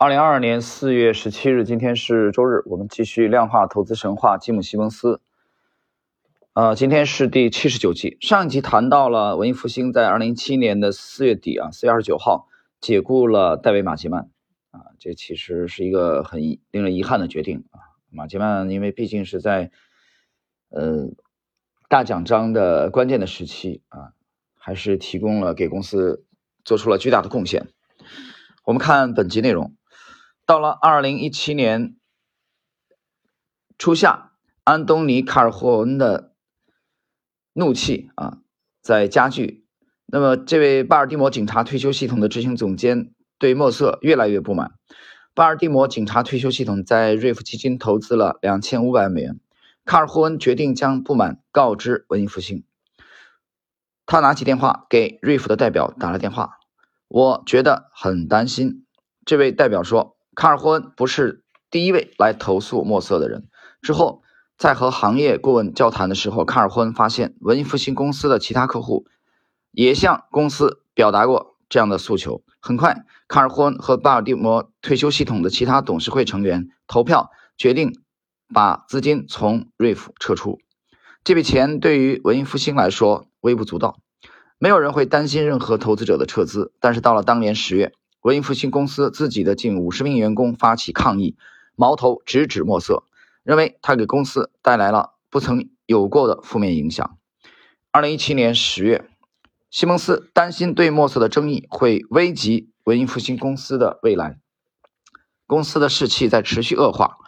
二零二二年四月十七日，今天是周日，我们继续量化投资神话吉姆·西蒙斯。呃，今天是第七十九集。上一集谈到了文艺复兴在二零一七年的四月底啊，四月二十九号解雇了戴维·马吉曼啊，这其实是一个很令人遗憾的决定啊。马吉曼因为毕竟是在呃大奖章的关键的时期啊，还是提供了给公司做出了巨大的贡献。我们看本集内容。到了二零一七年初夏，安东尼·卡尔霍恩的怒气啊在加剧。那么，这位巴尔的摩警察退休系统的执行总监对莫瑟越来越不满。巴尔的摩警察退休系统在瑞福基金投资了两千五百万美元。卡尔霍恩决定将不满告知文艺复兴。他拿起电话给瑞福的代表打了电话。我觉得很担心，这位代表说。卡尔霍恩不是第一位来投诉墨色的人。之后，在和行业顾问交谈的时候，卡尔霍恩发现文艺复兴公司的其他客户也向公司表达过这样的诉求。很快，卡尔霍恩和巴尔的摩退休系统的其他董事会成员投票决定把资金从瑞福撤出。这笔钱对于文艺复兴来说微不足道，没有人会担心任何投资者的撤资。但是到了当年十月。文艺复兴公司自己的近五十名员工发起抗议，矛头直指墨瑟，认为他给公司带来了不曾有过的负面影响。二零一七年十月，西蒙斯担心对墨瑟的争议会危及文艺复兴公司的未来，公司的士气在持续恶化，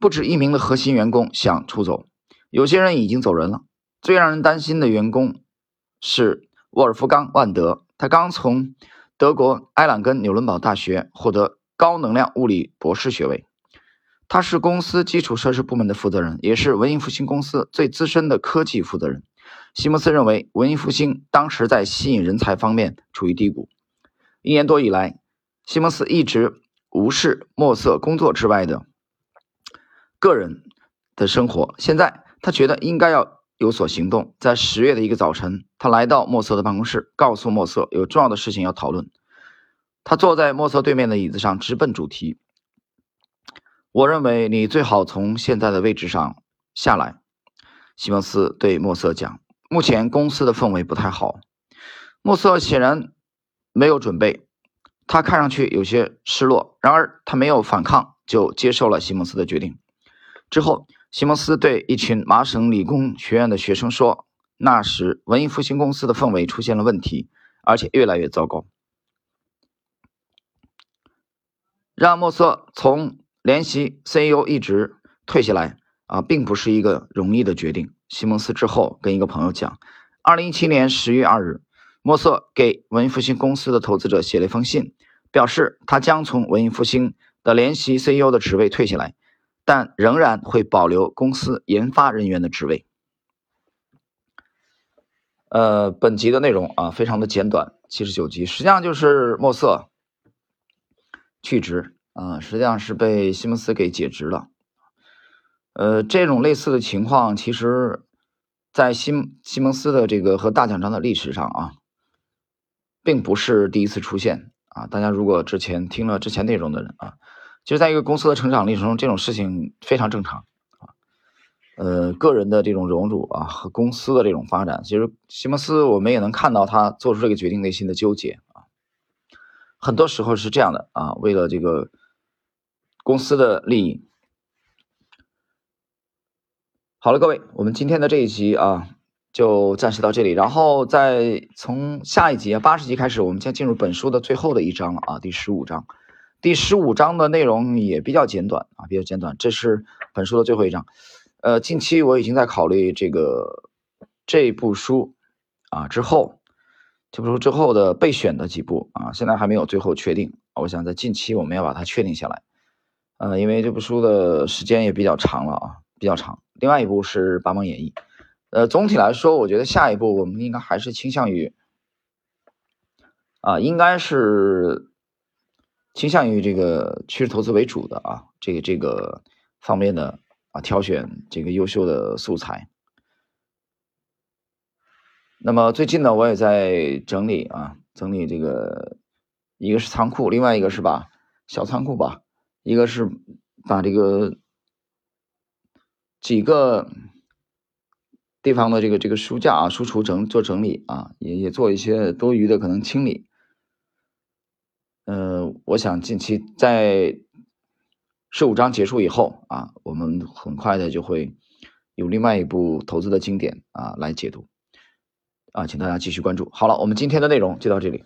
不止一名的核心员工想出走，有些人已经走人了。最让人担心的员工是沃尔夫冈·万德，他刚从。德国埃朗根纽伦堡大学获得高能量物理博士学位，他是公司基础设施部门的负责人，也是文艺复兴公司最资深的科技负责人。西蒙斯认为，文艺复兴当时在吸引人才方面处于低谷。一年多以来，西蒙斯一直无视墨色工作之外的个人的生活。现在，他觉得应该要。有所行动，在十月的一个早晨，他来到莫瑟的办公室，告诉莫瑟有重要的事情要讨论。他坐在莫瑟对面的椅子上，直奔主题。我认为你最好从现在的位置上下来，西蒙斯对莫瑟讲。目前公司的氛围不太好。莫瑟显然没有准备，他看上去有些失落。然而他没有反抗，就接受了西蒙斯的决定。之后。西蒙斯对一群麻省理工学院的学生说：“那时，文艺复兴公司的氛围出现了问题，而且越来越糟糕。让莫瑟从联席 CEO 一职退下来啊，并不是一个容易的决定。”西蒙斯之后跟一个朋友讲：“二零一七年十月二日，莫瑟给文艺复兴公司的投资者写了一封信，表示他将从文艺复兴的联席 CEO 的职位退下来。”但仍然会保留公司研发人员的职位。呃，本集的内容啊，非常的简短，七十九集，实际上就是墨色去职啊，实际上是被西蒙斯给解职了。呃，这种类似的情况，其实，在西西蒙斯的这个和大奖章的历史上啊，并不是第一次出现啊。大家如果之前听了之前内容的人啊。其实，在一个公司的成长历程中，这种事情非常正常啊。呃，个人的这种荣辱啊，和公司的这种发展，其实西蒙斯我们也能看到他做出这个决定内心的纠结啊。很多时候是这样的啊，为了这个公司的利益。好了，各位，我们今天的这一集啊，就暂时到这里。然后再从下一集啊，八十集开始，我们将进入本书的最后的一章了啊，第十五章。第十五章的内容也比较简短啊，比较简短。这是本书的最后一章。呃，近期我已经在考虑这个这部书啊之后，这部书之后的备选的几部啊，现在还没有最后确定。我想在近期我们要把它确定下来。呃，因为这部书的时间也比较长了啊，比较长。另外一部是《八芒演义》。呃，总体来说，我觉得下一步我们应该还是倾向于啊，应该是。倾向于这个趋势投资为主的啊，这个这个方面的啊，挑选这个优秀的素材。那么最近呢，我也在整理啊，整理这个，一个是仓库，另外一个是把小仓库吧，一个是把这个几个地方的这个这个书架啊、书橱整做整理啊，也也做一些多余的可能清理。呃，我想近期在十五章结束以后啊，我们很快的就会有另外一部投资的经典啊来解读啊，请大家继续关注。好了，我们今天的内容就到这里。